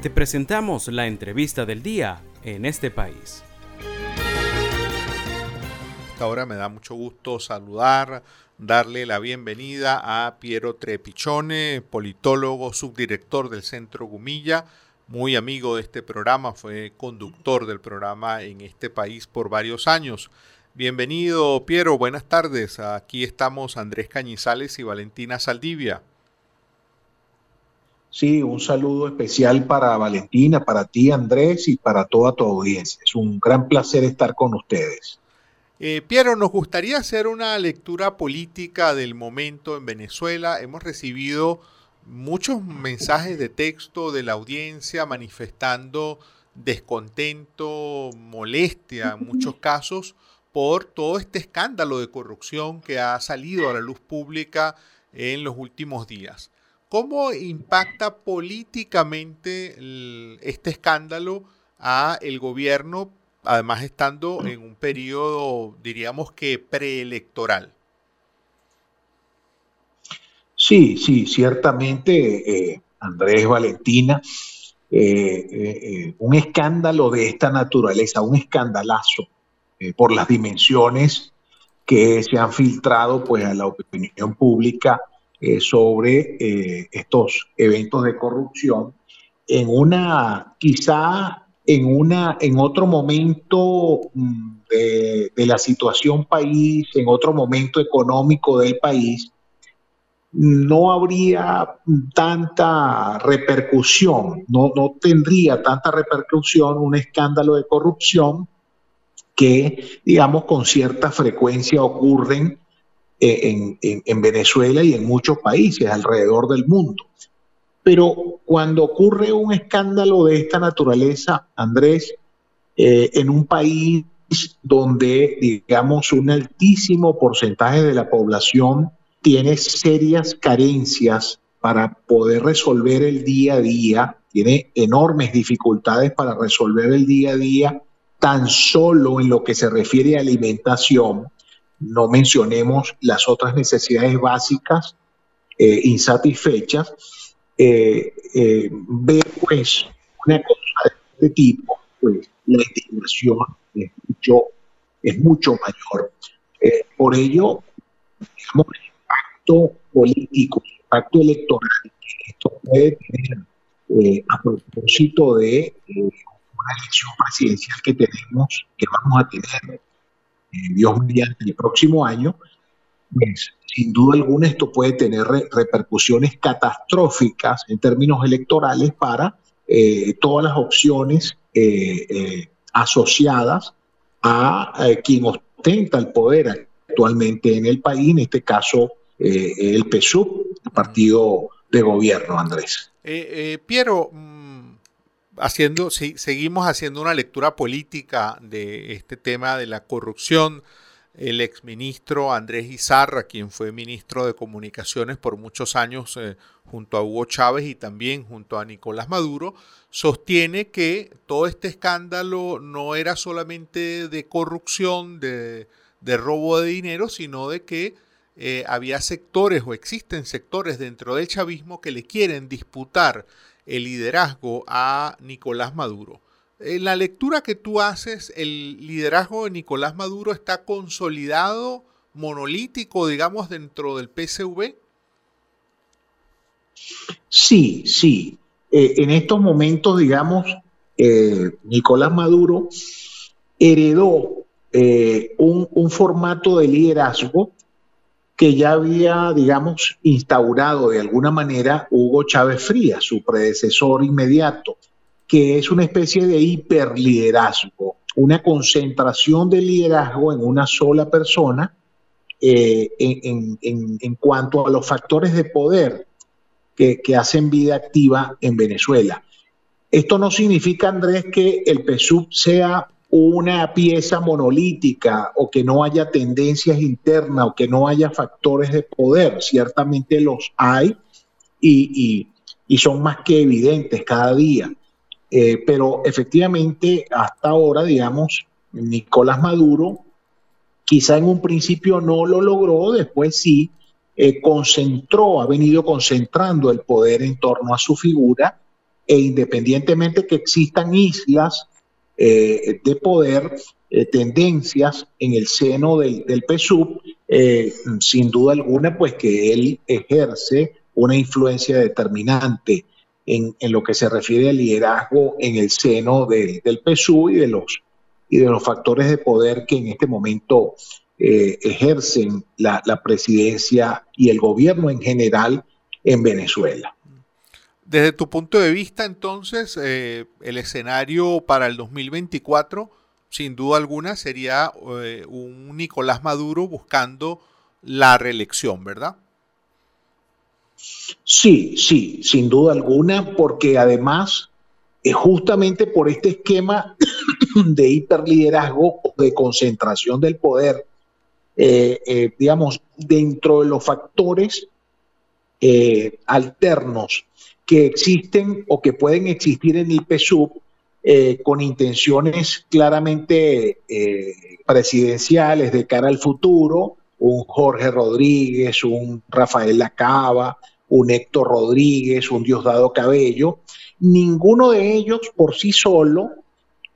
Te presentamos la entrevista del día en este país. Ahora me da mucho gusto saludar, darle la bienvenida a Piero Trepichone, politólogo, subdirector del Centro Gumilla, muy amigo de este programa, fue conductor del programa en este país por varios años. Bienvenido, Piero, buenas tardes. Aquí estamos Andrés Cañizales y Valentina Saldivia. Sí, un saludo especial para Valentina, para ti, Andrés, y para toda tu audiencia. Es un gran placer estar con ustedes. Eh, Piero, nos gustaría hacer una lectura política del momento en Venezuela. Hemos recibido muchos mensajes de texto de la audiencia manifestando descontento, molestia en muchos casos por todo este escándalo de corrupción que ha salido a la luz pública en los últimos días. ¿Cómo impacta políticamente este escándalo a el gobierno, además estando en un periodo, diríamos que preelectoral? Sí, sí, ciertamente, eh, Andrés Valentina, eh, eh, un escándalo de esta naturaleza, un escandalazo por las dimensiones que se han filtrado pues, a la opinión pública sobre estos eventos de corrupción en una, quizá en, una, en otro momento mm, de, de la situación país, en otro momento económico del país, no habría tanta repercusión, no, no tendría tanta repercusión un escándalo de corrupción que, digamos, con cierta frecuencia ocurren en, Venezuela y en muchos países alrededor del mundo. Pero cuando ocurre un escándalo de esta naturaleza, Andrés, eh, en un país donde, digamos, un altísimo porcentaje de la población tiene serias carencias para poder resolver el día a día, tiene enormes dificultades para resolver el día a día, tan solo en lo que se refiere a alimentación, no mencionemos las otras necesidades básicas eh, insatisfechas, eh, eh, ve pues una cosa de este tipo, pues la indignación es mucho, es mucho mayor. por ello, digamos, político, impacto electoral que esto puede tener eh, a propósito de eh, una elección presidencial que tenemos, que vamos a tener, eh, Dios mediante, el próximo año, pues sin duda alguna esto puede tener repercusiones catastróficas en términos electorales para todas las opciones asociadas a quien ostenta el poder actualmente en el país, en este caso eh, el PSUV, el partido de gobierno, Andrés. Eh, eh, Piero, haciendo, seguimos haciendo una lectura política de este tema de la corrupción. El exministro Andrés Izarra, quien fue ministro de Comunicaciones por muchos años junto a Hugo Chávez y también junto a Nicolás Maduro, sostiene que todo este escándalo no era solamente de corrupción, de robo de dinero, sino de que eh, había sectores o existen sectores dentro del chavismo que le quieren disputar el liderazgo a Nicolás Maduro. En la lectura que tú haces, el liderazgo de Nicolás Maduro está consolidado, monolítico, digamos, dentro del PSV. Sí, sí. Eh, en estos momentos, digamos, eh, Nicolás Maduro heredó un, formato de liderazgo que ya había, digamos, instaurado de alguna manera Hugo Chávez Frías, su predecesor inmediato, que es una especie de hiperliderazgo, una concentración de liderazgo en una sola persona eh, en, cuanto a los factores de poder que, que hacen vida activa en Venezuela. Esto no significa, Andrés, que el PSUV sea una pieza monolítica o que no haya tendencias internas o que no haya factores de poder. Ciertamente los hay y, son más que evidentes cada día. Eh, pero efectivamente, hasta ahora, digamos, Nicolás Maduro quizá en un principio no lo logró, después sí eh, concentró, ha venido concentrando el poder en torno a su figura e independientemente que existan islas eh, de poder, eh, tendencias en el seno del, del PSUV, eh, sin duda alguna, pues que él ejerce una influencia determinante en, en, lo que se refiere al liderazgo en el seno del, PSUV y de los y de los factores de poder que en este momento eh, ejercen la, la, presidencia y el gobierno en general en Venezuela. Desde tu punto de vista, entonces, eh, el escenario para el 2024, sin duda alguna, sería eh, un Nicolás Maduro buscando la reelección, ¿verdad? Sí, sí, sin duda alguna, porque además, eh, justamente por este esquema de hiperliderazgo o de concentración del poder, eh, digamos, dentro de los factores alternos que existen o que pueden existir en el PSUV eh, con intenciones claramente eh, presidenciales de cara al futuro, un Jorge Rodríguez, un Rafael Lacaba, un Héctor Rodríguez, un Diosdado Cabello, ninguno de ellos por sí solo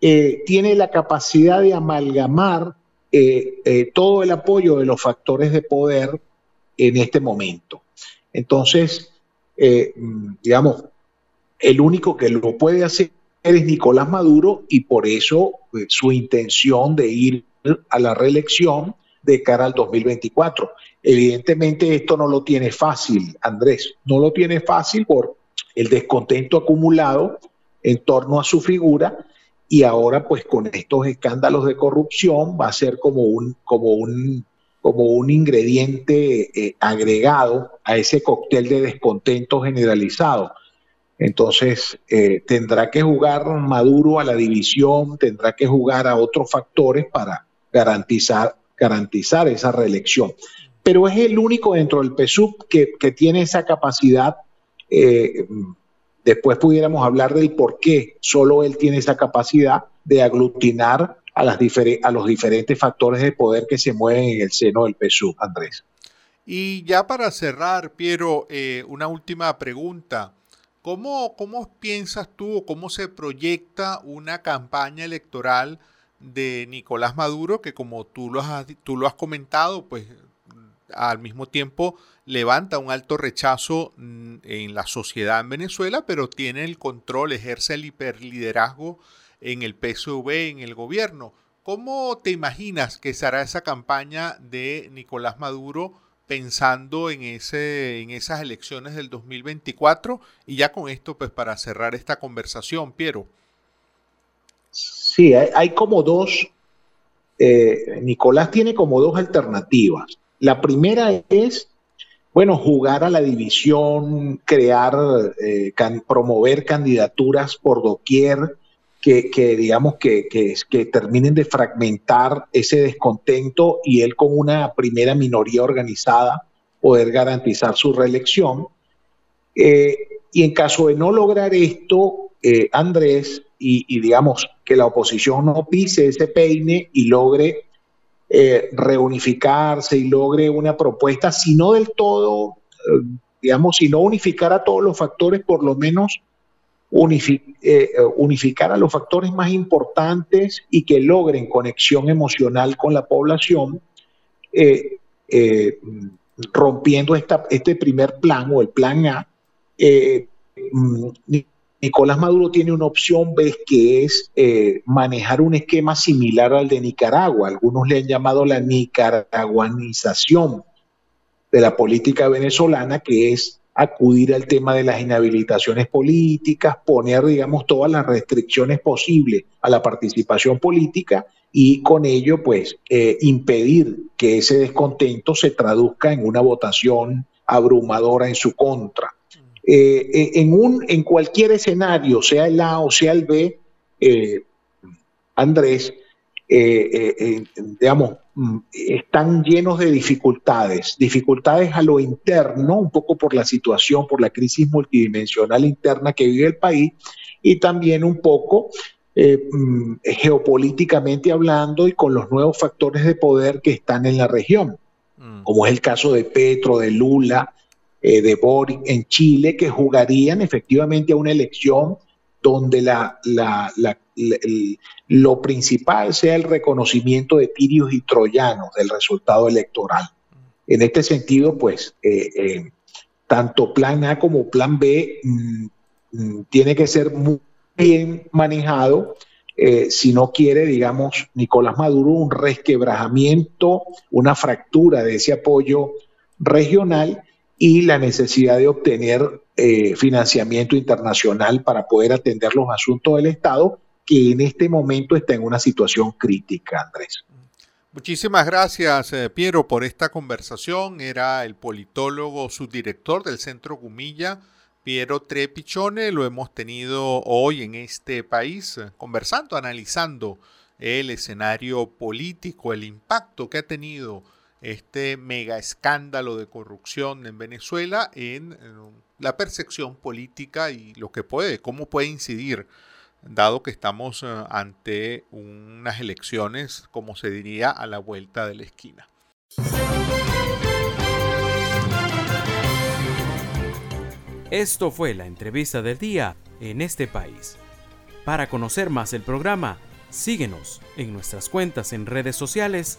eh, tiene la capacidad de amalgamar todo el apoyo de los factores de poder en este momento. Entonces, eh, digamos, el único que lo puede hacer es Nicolás Maduro y por eso eh, su intención de ir a la reelección de cara al 2024. Evidentemente esto no lo tiene fácil, Andrés, no lo tiene fácil por el descontento acumulado en torno a su figura y ahora pues con estos escándalos de corrupción va a ser como un, como un, como un ingrediente eh, agregado a ese cóctel de descontento generalizado. Entonces eh, tendrá que jugar Maduro a la división, tendrá que jugar a otros factores para garantizar, garantizar esa reelección. Pero es el único dentro del PSUV que, que tiene esa capacidad eh, Después pudiéramos hablar del por qué solo él tiene esa capacidad de aglutinar a, los diferentes factores de poder que se mueven en el seno del PSUV, Andrés. Y ya para cerrar, Piero, eh, una última pregunta. ¿Cómo, ¿Cómo piensas tú o cómo se proyecta una campaña electoral de Nicolás Maduro que como tú lo has, tú lo has comentado, pues al mismo tiempo levanta un alto rechazo mm, en la sociedad en Venezuela, pero tiene el control, ejerce el hiperliderazgo en el PSV, en el gobierno. ¿Cómo te imaginas que será esa campaña de Nicolás Maduro pensando en, ese, en esas elecciones del 2024? Y ya con esto, pues para cerrar esta conversación, Piero. Sí, hay, como dos, eh, Nicolás tiene como dos alternativas. La primera es bueno, jugar a la división, crear, eh, promover candidaturas por doquier que, digamos, que, que, terminen de fragmentar ese descontento y él con una primera minoría organizada poder garantizar su reelección. Eh, y en caso de no lograr esto, eh, Andrés, y, digamos que la oposición no pise ese peine y logre eh, reunificarse y logre una propuesta, si no del todo, digamos, si no unificar a todos los factores, por lo menos unific eh, unificar a los factores más importantes y que logren conexión emocional con la población, eh, eh, rompiendo esta, este primer plan o el plan A. Mm, Nicolás Maduro tiene una opción B que es eh, manejar un esquema similar al de Nicaragua. Algunos le han llamado la nicaraguanización de la política venezolana, que es acudir al tema de las inhabilitaciones políticas, poner, digamos, todas las restricciones posibles a la participación política y con ello, pues, eh, impedir que ese descontento se traduzca en una votación abrumadora en su contra. Eh, en, un, en cualquier escenario, sea el A o sea el B, eh, Andrés, digamos, están llenos de dificultades, dificultades a lo interno, un poco por la situación, por la crisis multidimensional interna que vive el país, y también un poco eh, mm, geopolíticamente hablando y con los nuevos factores de poder que están en la región, mm. como es el caso de Petro, de Lula, eh, de Boric en Chile, que jugarían efectivamente a una elección donde lo principal sea el reconocimiento de tirios y troyanos del resultado electoral. En este sentido, pues, eh, eh, tanto plan A como plan B mm, mm, tiene que ser muy bien manejado eh, si no quiere, digamos, Nicolás Maduro un resquebrajamiento, una fractura de ese apoyo regional y la necesidad de obtener eh, financiamiento internacional para poder atender los asuntos del Estado, que en este momento está en una situación crítica, Andrés. Muchísimas gracias, eh, Piero, por esta conversación. Era el politólogo subdirector del Centro Gumilla Piero Trepichone lo hemos tenido hoy en este país eh, conversando, analizando el escenario político, el impacto que ha tenido este mega escándalo de corrupción en Venezuela en, la percepción política y lo que puede, cómo puede incidir, dado que estamos eh, ante unas elecciones, como se diría, a la vuelta de la esquina. Esto fue la entrevista del día en este país. Para conocer más el programa, síguenos en nuestras cuentas en redes sociales.